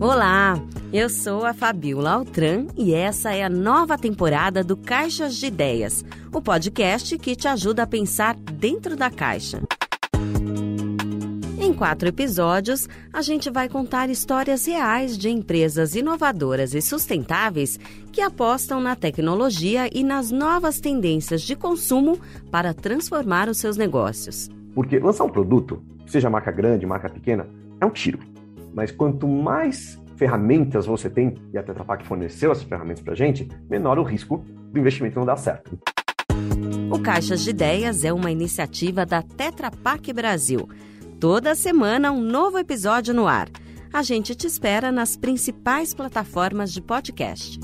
Olá, eu sou a Fabiola Altran e essa é a nova temporada do Caixas de Ideias, o podcast que te ajuda a pensar dentro da caixa. Em quatro episódios, a gente vai contar histórias reais de empresas inovadoras e sustentáveis que apostam na tecnologia e nas novas tendências de consumo para transformar os seus negócios. Porque lançar um produto, seja marca grande, marca pequena, é um tiro. Mas quanto mais ferramentas você tem, e a Tetra Pak forneceu essas ferramentas para a gente, menor o risco do investimento não dar certo. O Caixas de Ideias é uma iniciativa da Tetra Pak Brasil Toda semana um novo episódio no ar. A gente te espera nas principais plataformas de podcast.